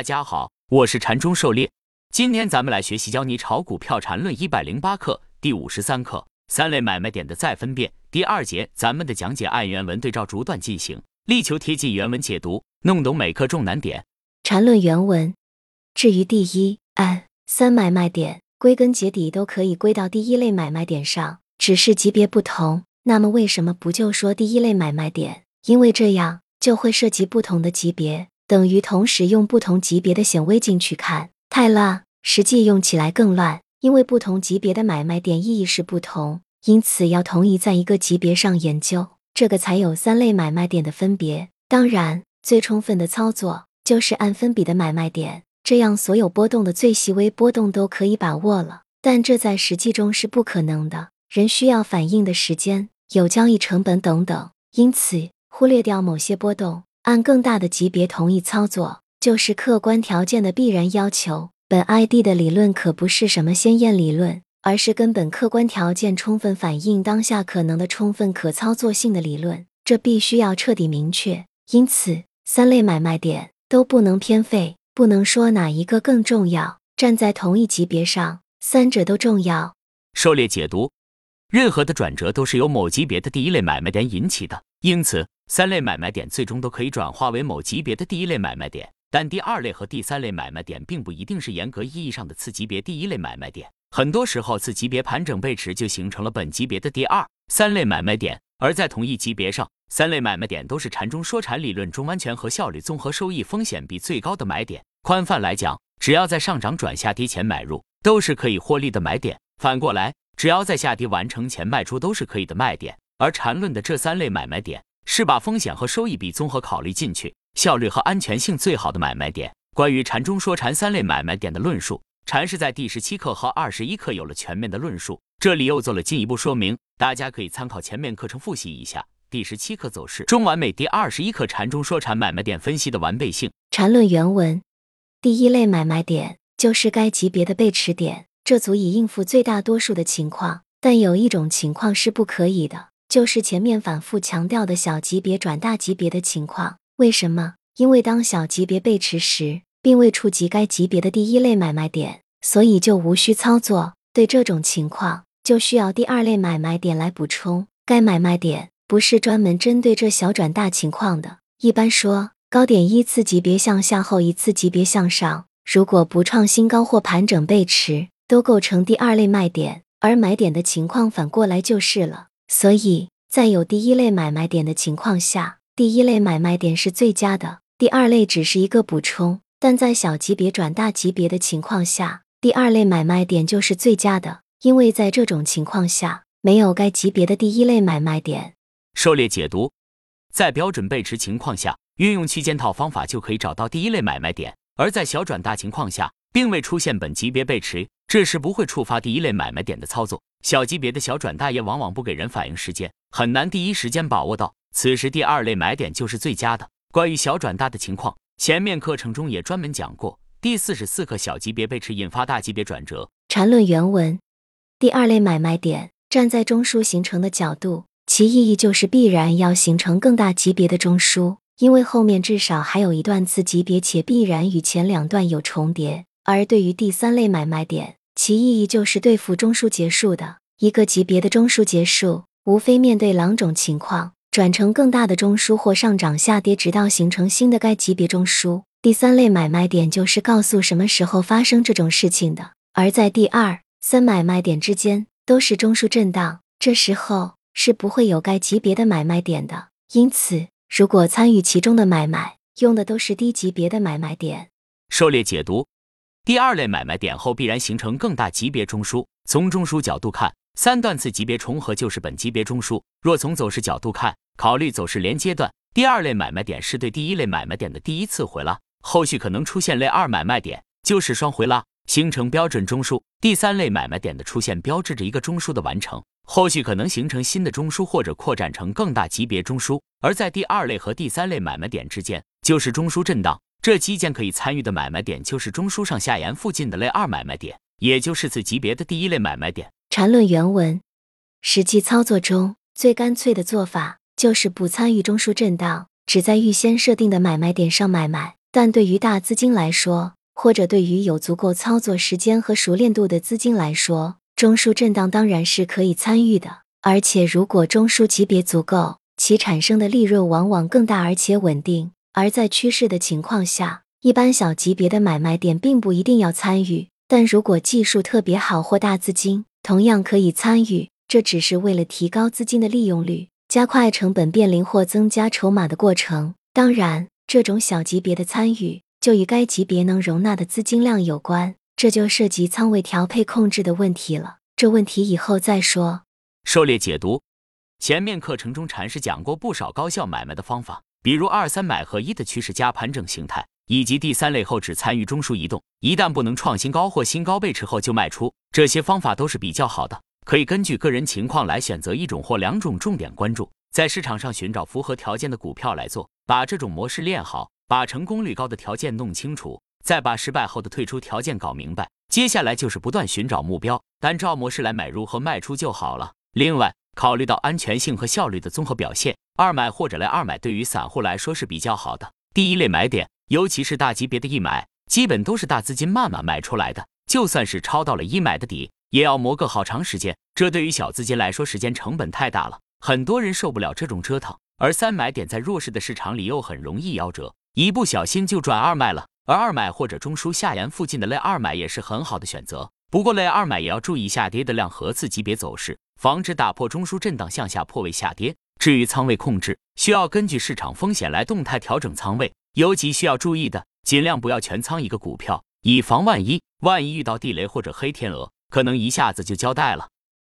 大家好，我是禅中狩猎。今天咱们来学习教你炒股票禅论一百零八课第五十三课三类买卖点的再分辨。第二节咱们的讲解按原文对照逐段进行，力求贴近原文解读，弄懂每课重难点。禅论原文。至于第一、按、三买卖点，归根结底都可以归到第一类买卖点上，只是级别不同。那么为什么不就说第一类买卖点？因为这样就会涉及不同的级别。等于同时用不同级别的显微镜去看，太乱，实际用起来更乱。因为不同级别的买卖点意义是不同，因此要统一在一个级别上研究，这个才有三类买卖点的分别。当然，最充分的操作就是按分比的买卖点，这样所有波动的最细微波动都可以把握了。但这在实际中是不可能的，人需要反应的时间、有交易成本等等，因此忽略掉某些波动。按更大的级别同意操作，就是客观条件的必然要求。本 ID 的理论可不是什么鲜艳理论，而是根本客观条件充分反映当下可能的充分可操作性的理论。这必须要彻底明确。因此，三类买卖点都不能偏废，不能说哪一个更重要。站在同一级别上，三者都重要。狩猎解读：任何的转折都是由某级别的第一类买卖点引起的，因此。三类买卖点最终都可以转化为某级别的第一类买卖点，但第二类和第三类买卖点并不一定是严格意义上的次级别第一类买卖点。很多时候，次级别盘整背驰就形成了本级别的第二、三类买卖点。而在同一级别上，三类买卖点都是禅中说禅理论中安全和效率综合收益风险比最高的买点。宽泛来讲，只要在上涨转下跌前买入，都是可以获利的买点；反过来，只要在下跌完成前卖出，都是可以的卖点。而禅论的这三类买卖点。是把风险和收益比综合考虑进去，效率和安全性最好的买卖点。关于禅中说禅三类买卖点的论述，禅是在第十七课和二十一课有了全面的论述，这里又做了进一步说明，大家可以参考前面课程复习一下。第十七课走势中完美，第二十一课禅中说禅买卖点分析的完备性。禅论原文：第一类买卖点就是该级别的背驰点，这足以应付最大多数的情况，但有一种情况是不可以的。就是前面反复强调的小级别转大级别的情况，为什么？因为当小级别背驰时，并未触及该级别的第一类买卖点，所以就无需操作。对这种情况，就需要第二类买卖点来补充。该买卖点不是专门针对这小转大情况的。一般说，高点依次级别向下后一次级别向上，如果不创新高或盘整背驰，都构成第二类卖点。而买点的情况反过来就是了。所以在有第一类买卖点的情况下，第一类买卖点是最佳的，第二类只是一个补充。但在小级别转大级别的情况下，第二类买卖点就是最佳的，因为在这种情况下没有该级别的第一类买卖点。狩猎解读：在标准背驰情况下，运用区间套方法就可以找到第一类买卖点；而在小转大情况下，并未出现本级别背驰，这时不会触发第一类买卖点的操作。小级别的小转大也往往不给人反应时间，很难第一时间把握到。此时第二类买点就是最佳的。关于小转大的情况，前面课程中也专门讲过。第四十四课小级别背驰引发大级别转折。缠论原文：第二类买卖点站在中枢形成的角度，其意义就是必然要形成更大级别的中枢，因为后面至少还有一段次级别，且必然与前两段有重叠。而对于第三类买卖点，其意义就是对付中枢结束的一个级别的中枢结束，无非面对两种情况：转成更大的中枢或上涨下跌，直到形成新的该级别中枢。第三类买卖点就是告诉什么时候发生这种事情的。而在第二、三买卖点之间都是中枢震荡，这时候是不会有该级别的买卖点的。因此，如果参与其中的买卖用的都是低级别的买卖点，狩猎解读。第二类买卖点后必然形成更大级别中枢。从中枢角度看，三段次级别重合就是本级别中枢。若从走势角度看，考虑走势连接段，第二类买卖点是对第一类买卖点的第一次回拉，后续可能出现类二买卖点，就是双回拉，形成标准中枢。第三类买卖点的出现标志着一个中枢的完成，后续可能形成新的中枢或者扩展成更大级别中枢。而在第二类和第三类买卖点之间，就是中枢震荡。这期间可以参与的买卖点就是中枢上下沿附近的类二买卖点，也就是此级别的第一类买卖点。缠论原文：实际操作中最干脆的做法就是不参与中枢震荡，只在预先设定的买卖点上买卖。但对于大资金来说，或者对于有足够操作时间和熟练度的资金来说，中枢震荡当然是可以参与的。而且，如果中枢级别足够，其产生的利润往往更大而且稳定。而在趋势的情况下，一般小级别的买卖点并不一定要参与。但如果技术特别好或大资金，同样可以参与。这只是为了提高资金的利用率，加快成本变零或增加筹码的过程。当然，这种小级别的参与。就与该级别能容纳的资金量有关，这就涉及仓位调配控制的问题了。这问题以后再说。狩猎解读，前面课程中禅师讲过不少高效买卖的方法，比如二三买合一的趋势加盘整形态，以及第三类后只参与中枢移动，一旦不能创新高或新高被持后就卖出。这些方法都是比较好的，可以根据个人情况来选择一种或两种，重点关注在市场上寻找符合条件的股票来做，把这种模式练好。把成功率高的条件弄清楚，再把失败后的退出条件搞明白，接下来就是不断寻找目标，按照模式来买入和卖出就好了。另外，考虑到安全性和效率的综合表现，二买或者类二买对于散户来说是比较好的第一类买点，尤其是大级别的一买，基本都是大资金慢慢买出来的，就算是抄到了一买的底，也要磨个好长时间，这对于小资金来说时间成本太大了，很多人受不了这种折腾。而三买点在弱势的市场里又很容易夭折。一不小心就转二买了，而二买或者中枢下沿附近的类二买也是很好的选择。不过类二买也要注意下跌的量和次级别走势，防止打破中枢震荡向下破位下跌。至于仓位控制，需要根据市场风险来动态调整仓位。尤其需要注意的，尽量不要全仓一个股票，以防万一。万一遇到地雷或者黑天鹅，可能一下子就交代了。